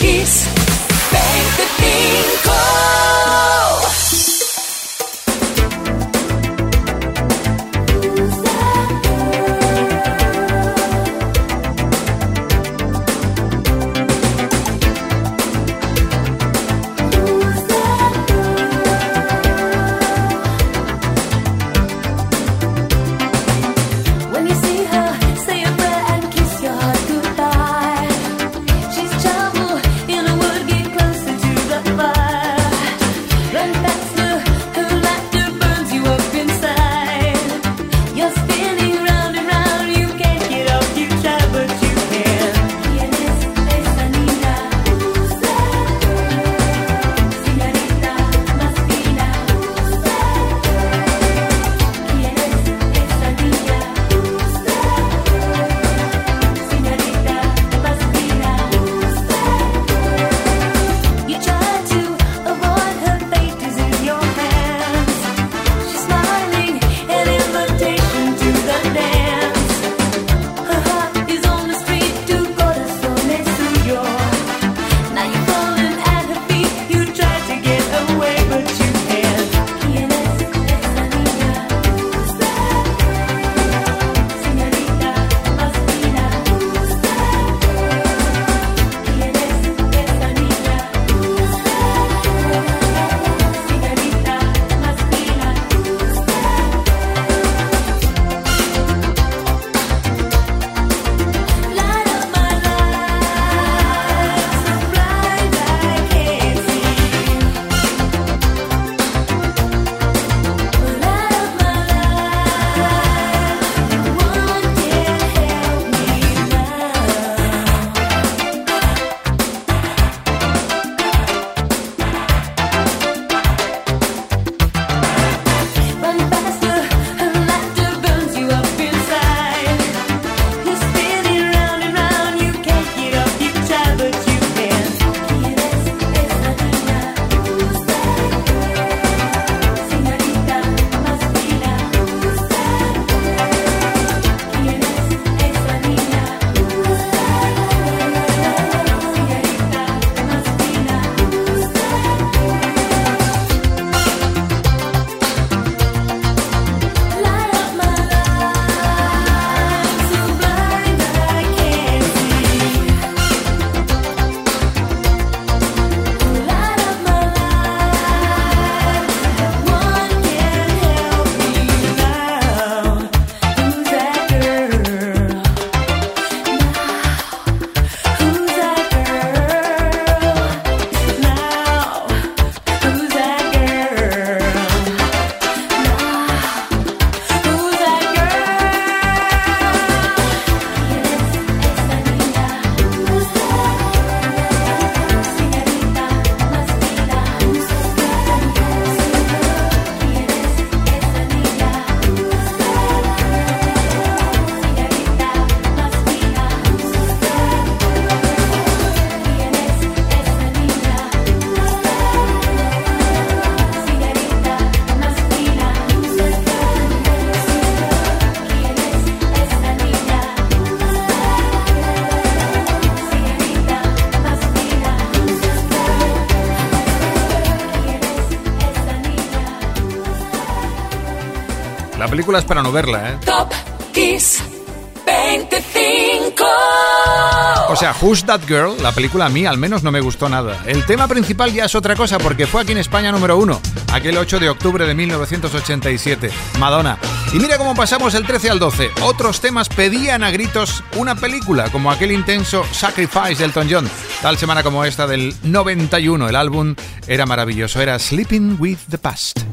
Kiss. Es para no verla, ¿eh? Top Kiss 25. O sea, Who's That Girl, la película a mí al menos no me gustó nada. El tema principal ya es otra cosa porque fue aquí en España número uno, aquel 8 de octubre de 1987, Madonna. Y mira cómo pasamos el 13 al 12. Otros temas pedían a gritos una película, como aquel intenso Sacrifice de Elton John. Tal semana como esta del 91, el álbum era maravilloso, era Sleeping with the Past.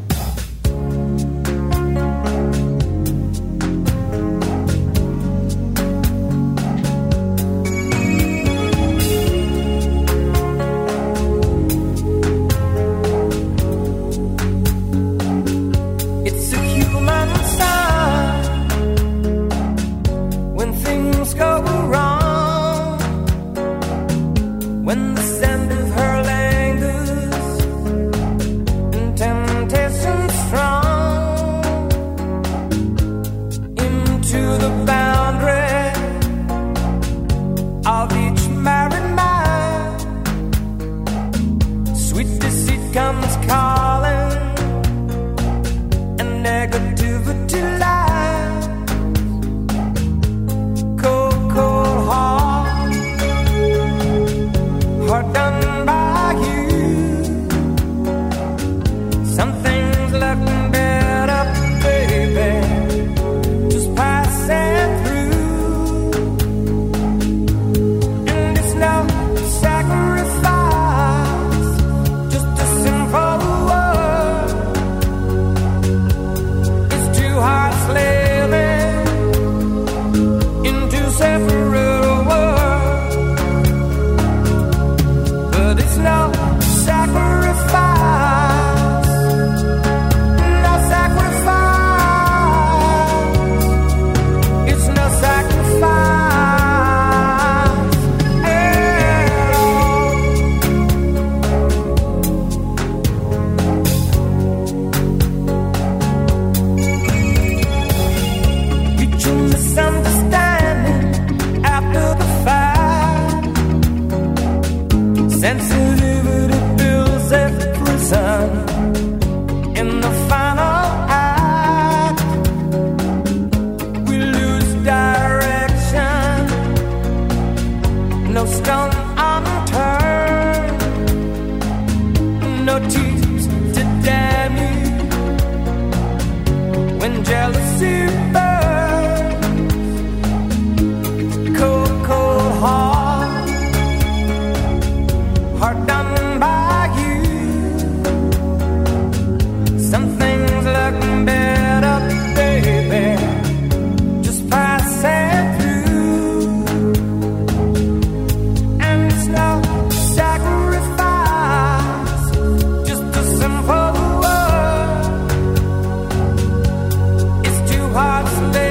Lost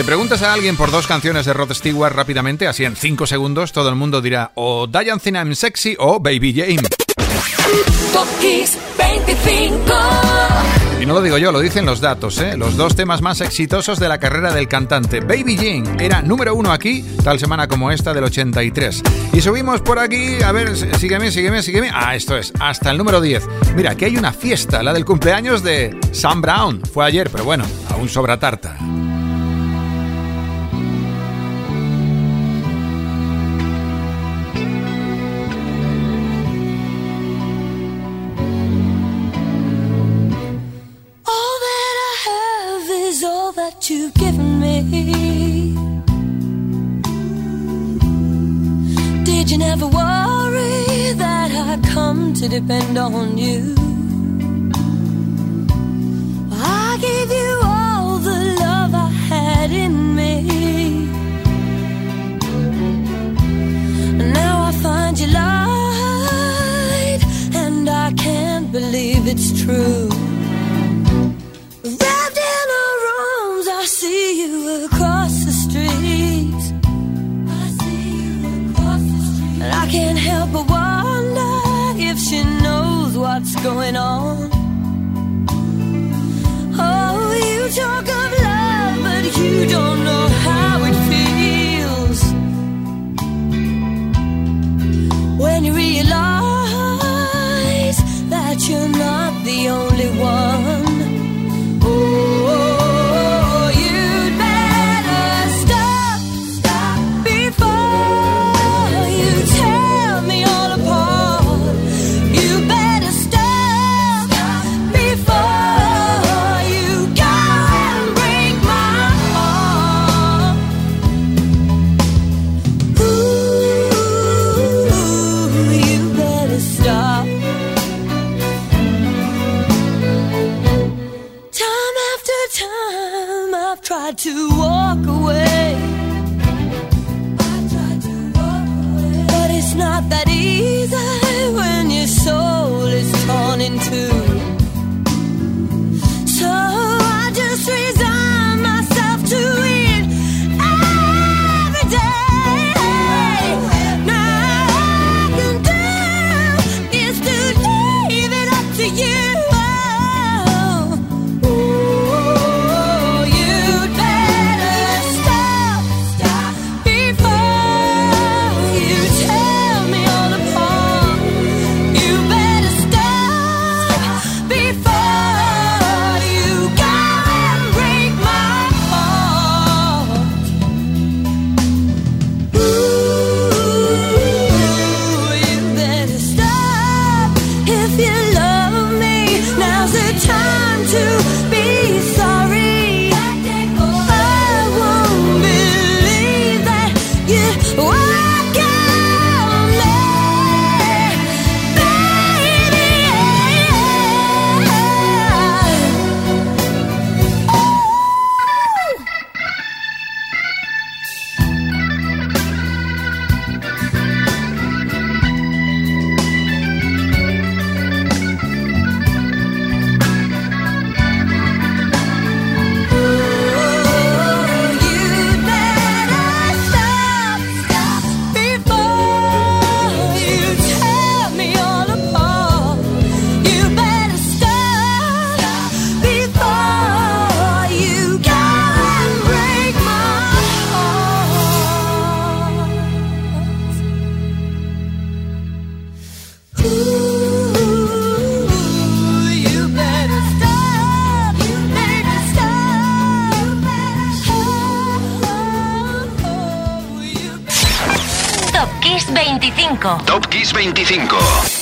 Si preguntas a alguien por dos canciones de Rod Stewart rápidamente, así en 5 segundos, todo el mundo dirá o Diane I'm Sexy o Baby Jane. Top 25. Y no lo digo yo, lo dicen los datos, ¿eh? Los dos temas más exitosos de la carrera del cantante. Baby Jane era número uno aquí, tal semana como esta del 83. Y subimos por aquí, a ver, sígueme, sígueme, sígueme. Ah, esto es, hasta el número 10. Mira, aquí hay una fiesta, la del cumpleaños de Sam Brown. Fue ayer, pero bueno, aún sobra tarta. Depend on you? Kiss 25.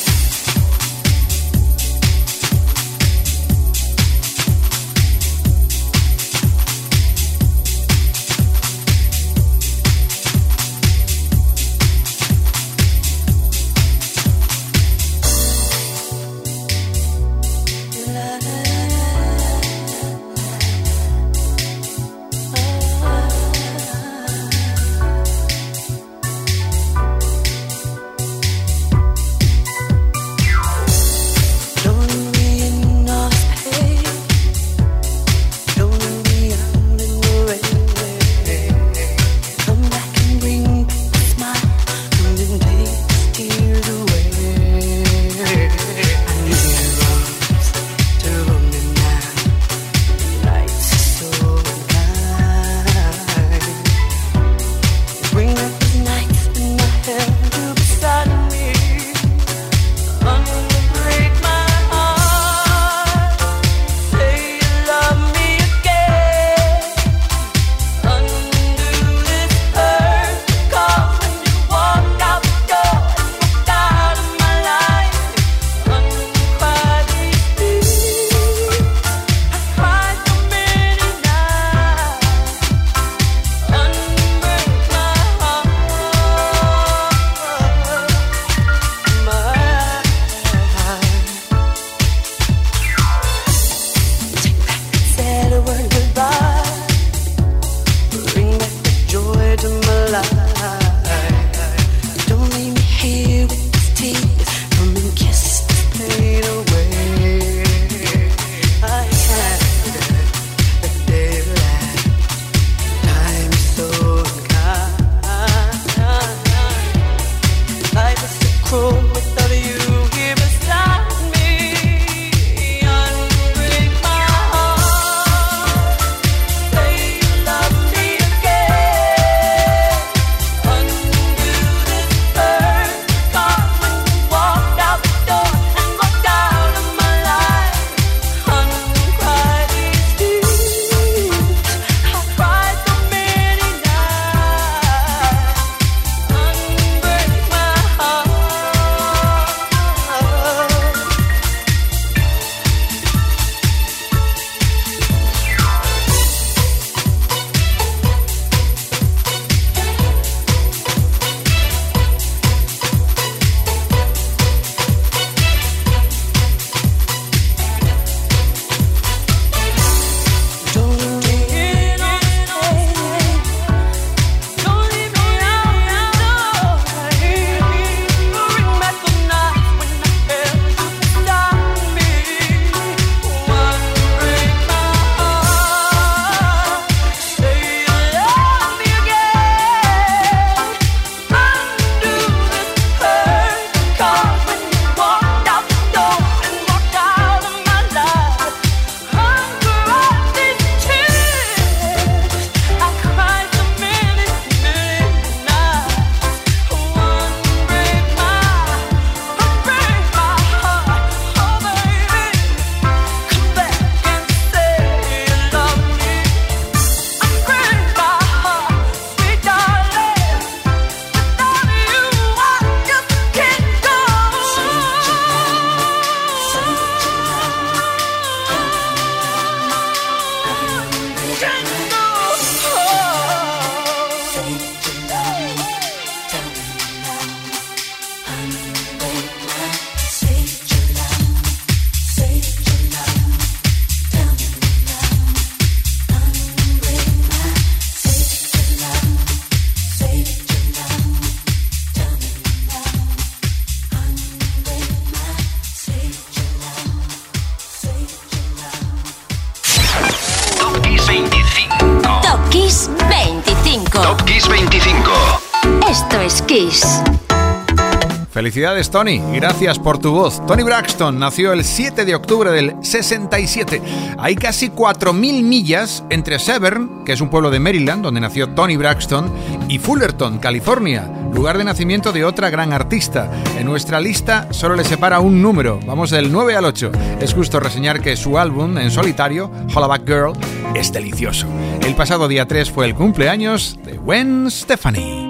Felicidades Tony, gracias por tu voz. Tony Braxton nació el 7 de octubre del 67. Hay casi 4.000 millas entre Severn, que es un pueblo de Maryland, donde nació Tony Braxton, y Fullerton, California, lugar de nacimiento de otra gran artista. En nuestra lista solo le separa un número, vamos del 9 al 8. Es justo reseñar que su álbum en solitario, Hollaback Girl, es delicioso. El pasado día 3 fue el cumpleaños de Gwen Stefani.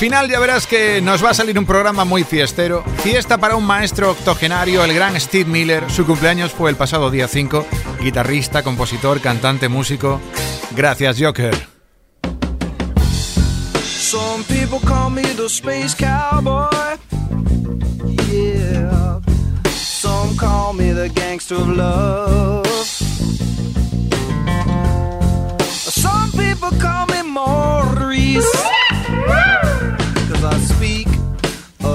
Final ya verás que nos va a salir un programa muy fiestero. Fiesta para un maestro octogenario, el gran Steve Miller. Su cumpleaños fue el pasado día 5. Guitarrista, compositor, cantante, músico. Gracias, Joker. Some people call me the space cowboy. Yeah. Some call me the gangster of love. Some people call me Maurice.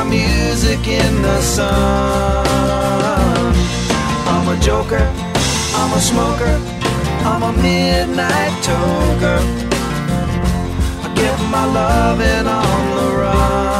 My music in the sun. I'm a joker, I'm a smoker, I'm a midnight toker. I get my loving on the run.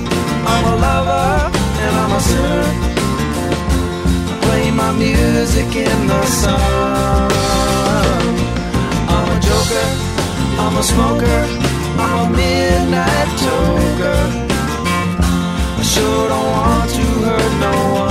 I'm a lover, and I'm a sinner. I play my music in the sun. I'm a joker. I'm a smoker, I'm a midnight toker. I sure don't want to hurt no one.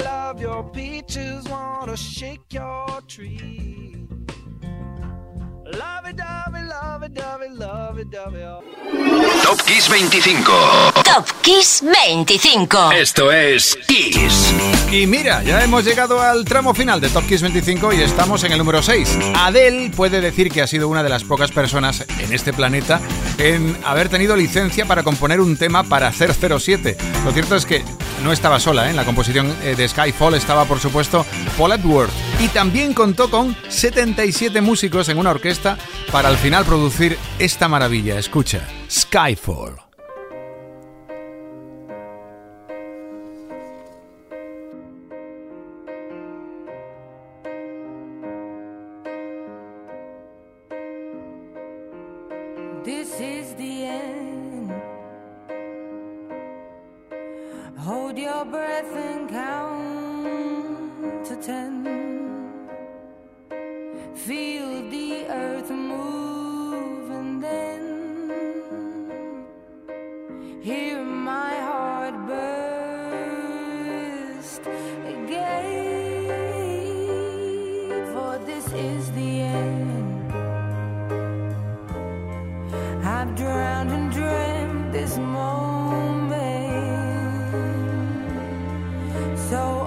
love your peaches, wanna shake your tree. Love it, dovey, love it, dovey, love it, dovey. oh. Top Kiss 25. Top Kiss 25. Esto es Kiss. Y mira, ya hemos llegado al tramo final de Top Kiss 25 y estamos en el número 6. Adele puede decir que ha sido una de las pocas personas en este planeta en haber tenido licencia para componer un tema para 007. Lo cierto es que no estaba sola, ¿eh? en la composición eh, de Skyfall estaba por supuesto Paul Edward. y también contó con 77 músicos en una orquesta para al final producir esta maravilla. Escucha, Skyfall. drowned and dreamt this moment. So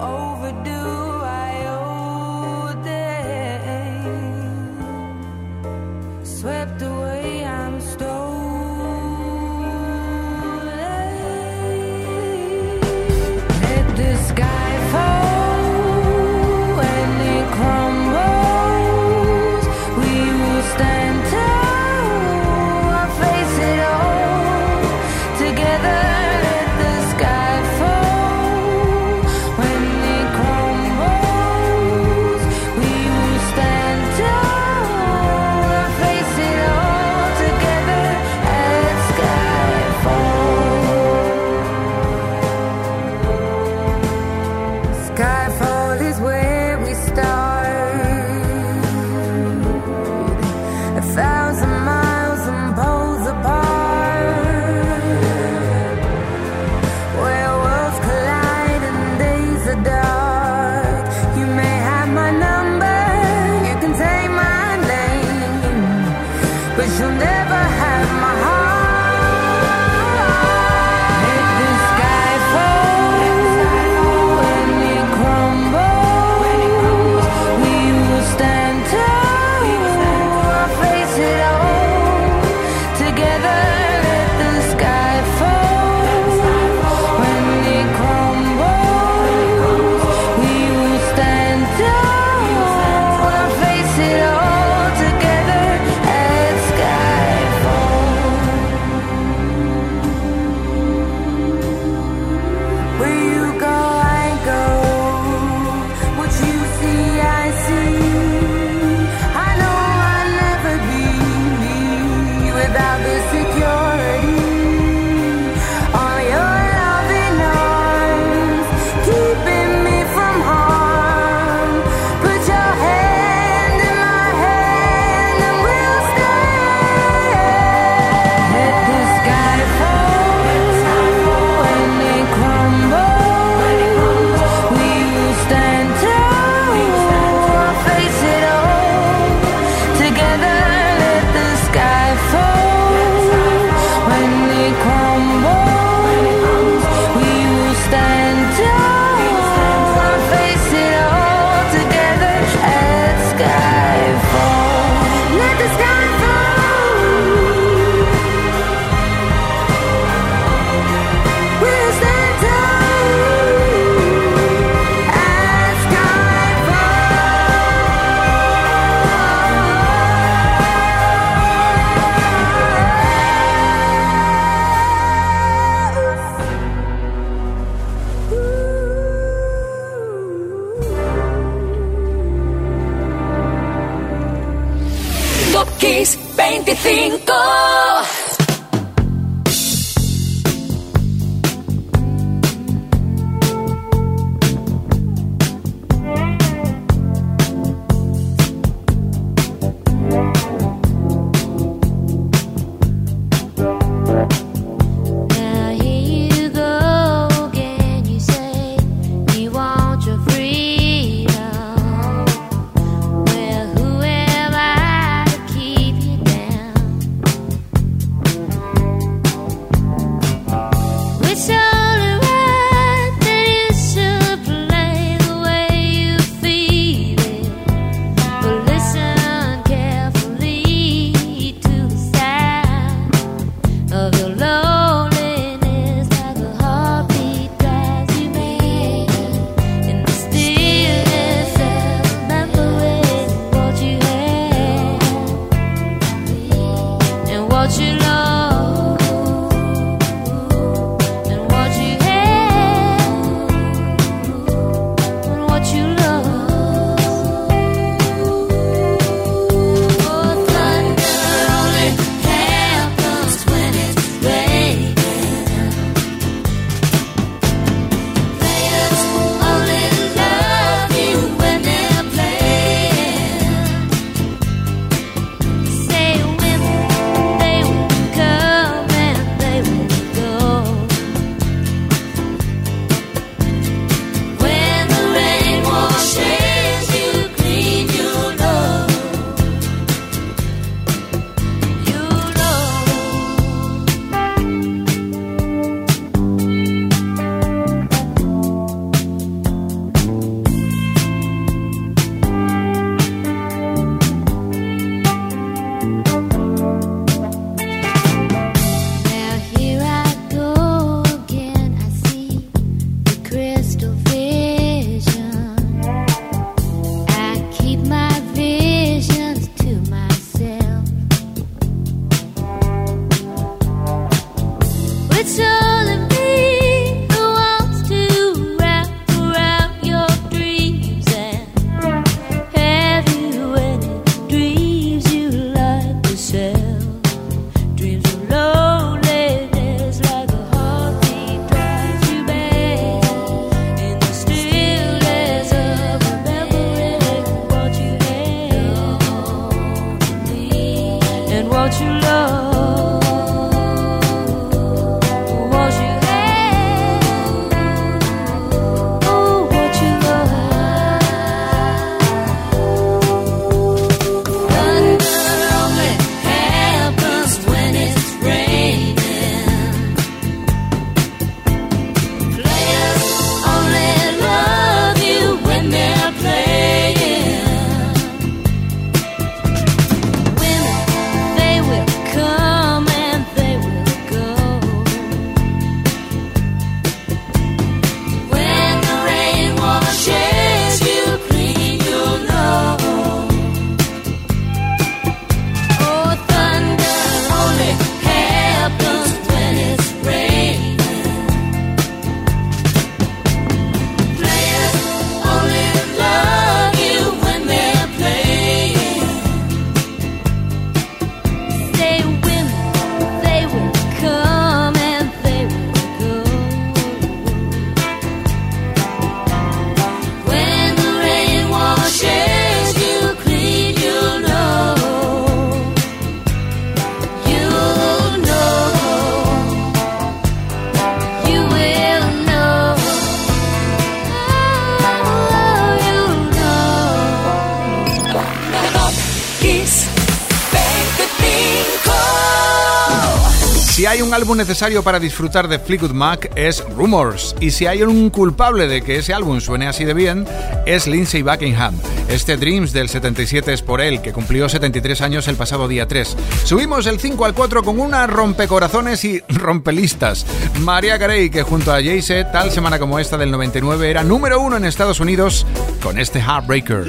álbum necesario para disfrutar de Fleetwood Mac es Rumors, y si hay un culpable de que ese álbum suene así de bien, es Lindsay Buckingham. Este Dreams del 77 es por él, que cumplió 73 años el pasado día 3. Subimos el 5 al 4 con una rompecorazones y rompelistas. María Carey, que junto a Jay tal semana como esta del 99, era número uno en Estados Unidos con este Heartbreaker.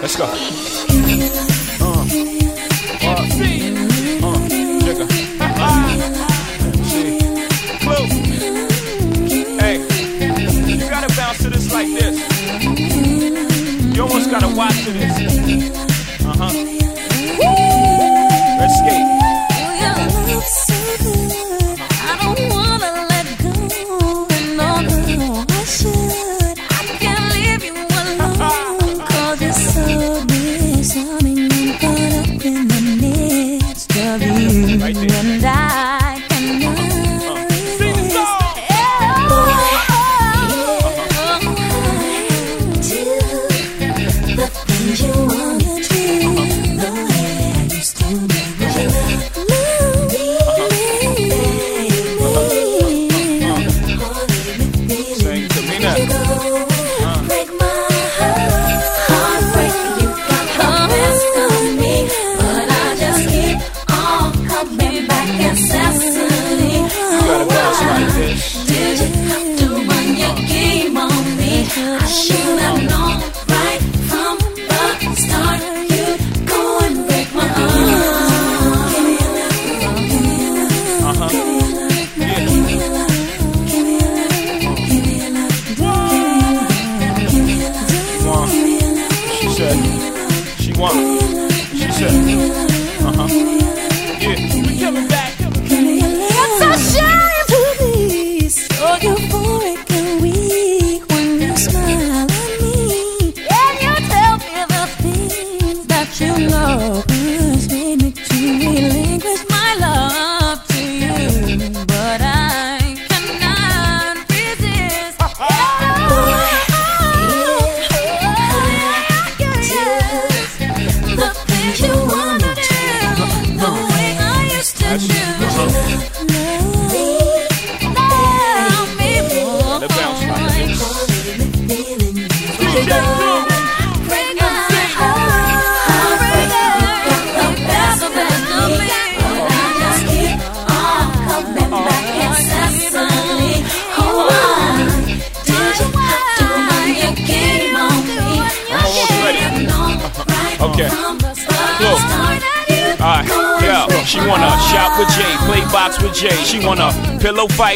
let's go. Like this. You almost gotta watch this. Uh huh. Let's skate.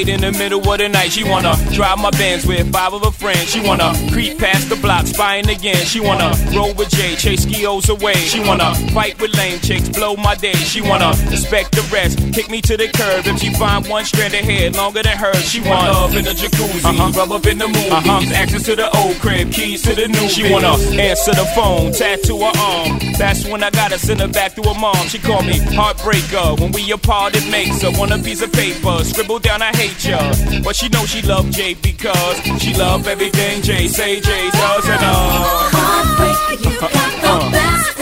In the middle of the night. She wanna drive my Benz with five of her friends. She wanna creep past the block, spying again. She wanna roll with Jay, chase skios away. She wanna fight with lame chicks, blow my day. She wanna respect the rest, kick me to the curb. If she find one strand of hair longer than hers, she want love in the jacuzzi, uh-huh. rub up in the movies, uh-huh. access to the old crib, keys to the new. She wanna answer the phone, tattoo her arm. That's when I gotta send her back to her mom. She call me heartbreaker. When we apart, it makes her want a piece of paper. Scribble down, I hate ya. But she know she love Jay because she love everything Jay say Jay does got the best.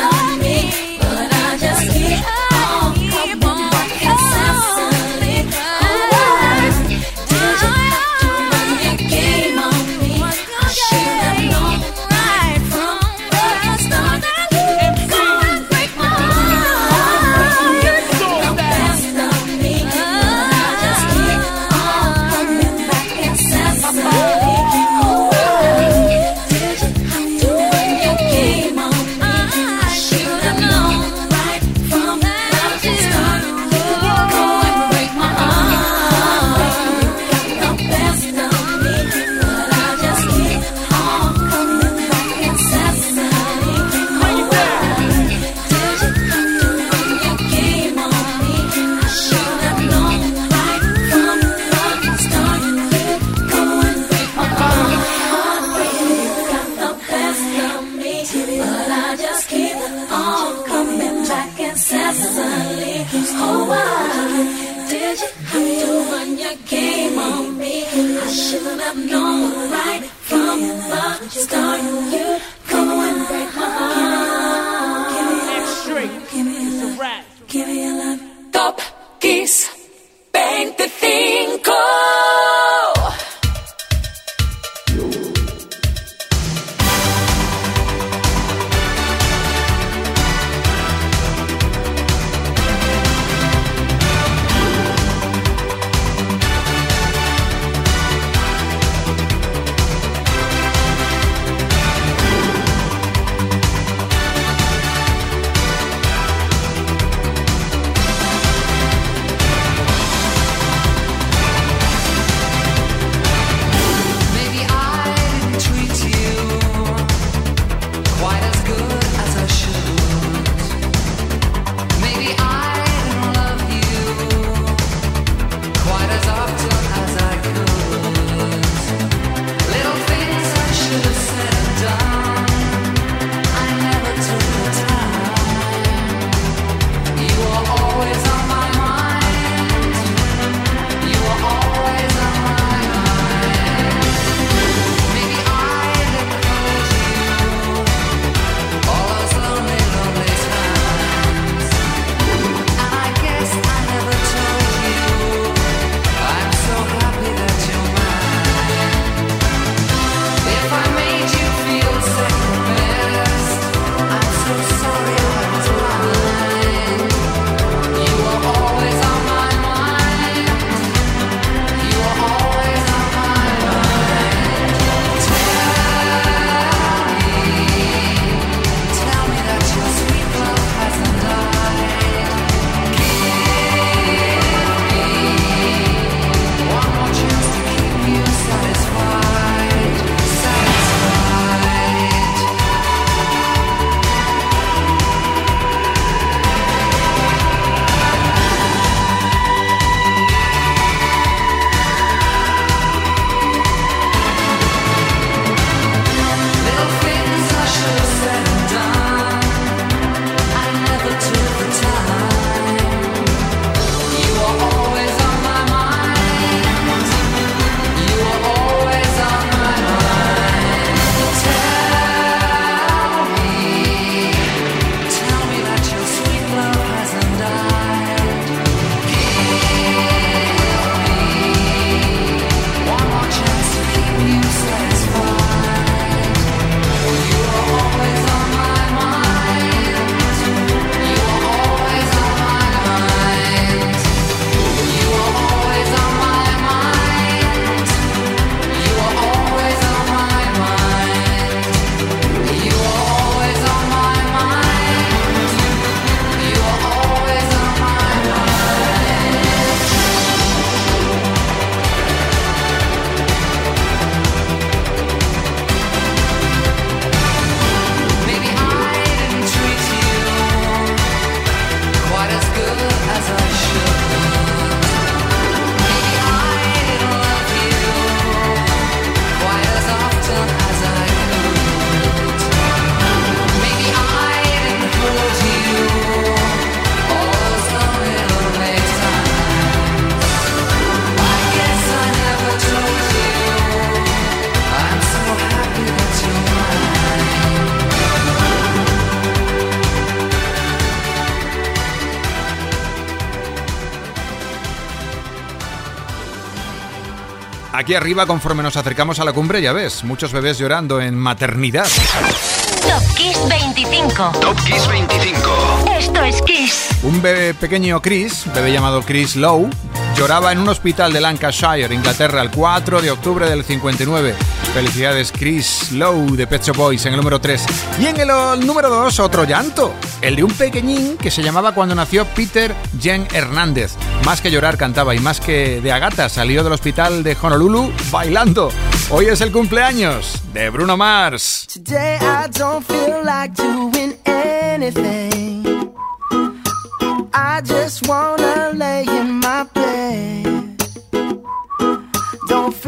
Aquí arriba conforme nos acercamos a la cumbre, ya ves, muchos bebés llorando en maternidad. Top Kiss 25. Top Kiss 25. Esto es Kiss. Un bebé pequeño Chris, bebé llamado Chris Lowe, lloraba en un hospital de Lancashire, Inglaterra, el 4 de octubre del 59. Felicidades Chris Lowe de Pet Shop Boys en el número 3. Y en el, número 2 otro llanto, el de un pequeñín que se llamaba cuando nació Peter Jen Hernández. Más que llorar cantaba y más que de agata salió del hospital de Honolulu bailando. Hoy es el cumpleaños de Bruno Mars. I. I just wanna lay in my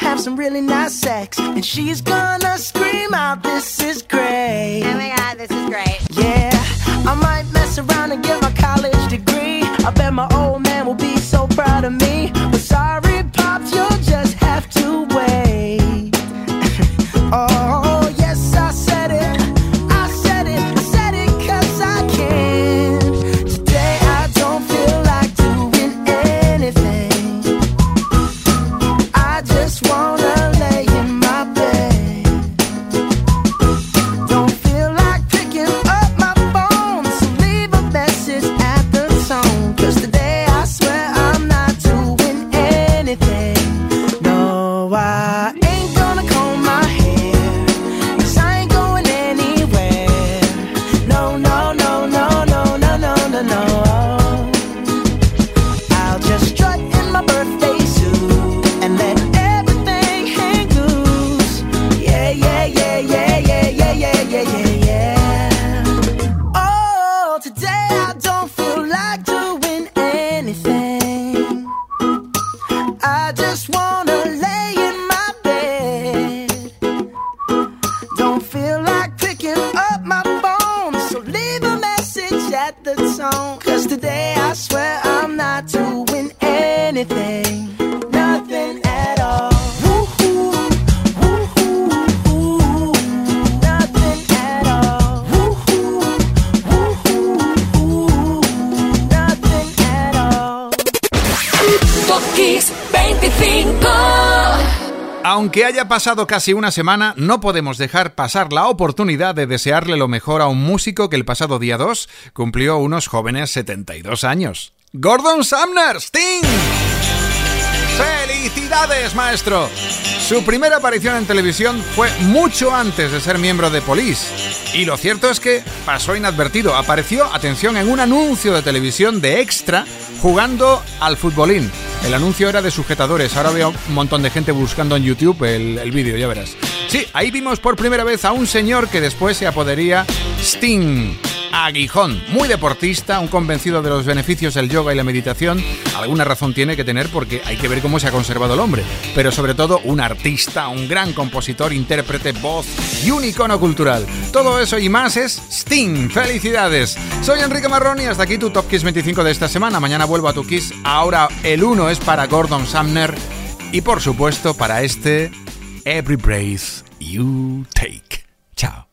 have some really nice sex, and she's gonna scream Aunque haya pasado casi una semana, no podemos dejar pasar la oportunidad de desearle lo mejor a un músico que el pasado día 2 cumplió unos jóvenes 72 años. Gordon Sumner, Sting. ¡Felicidades, maestro! Su primera aparición en televisión fue mucho antes de ser miembro de Police. Y lo cierto es que pasó inadvertido. Apareció, atención, en un anuncio de televisión de extra jugando al futbolín. El anuncio era de sujetadores. Ahora veo un montón de gente buscando en YouTube el, el vídeo, ya verás. Sí, ahí vimos por primera vez a un señor que después se apodería Sting. Aguijón, muy deportista, un convencido de los beneficios del yoga y la meditación. Alguna razón tiene que tener porque hay que ver cómo se ha conservado el hombre. Pero sobre todo un artista, un gran compositor, intérprete, voz y un icono cultural. Todo eso y más es Sting. ¡Felicidades! Soy Enrique Marrón y hasta aquí tu Top Kiss 25 de esta semana. Mañana vuelvo a tu Kiss. Ahora el 1 es para Gordon Sumner y por supuesto para este Every Breath You Take. Chao.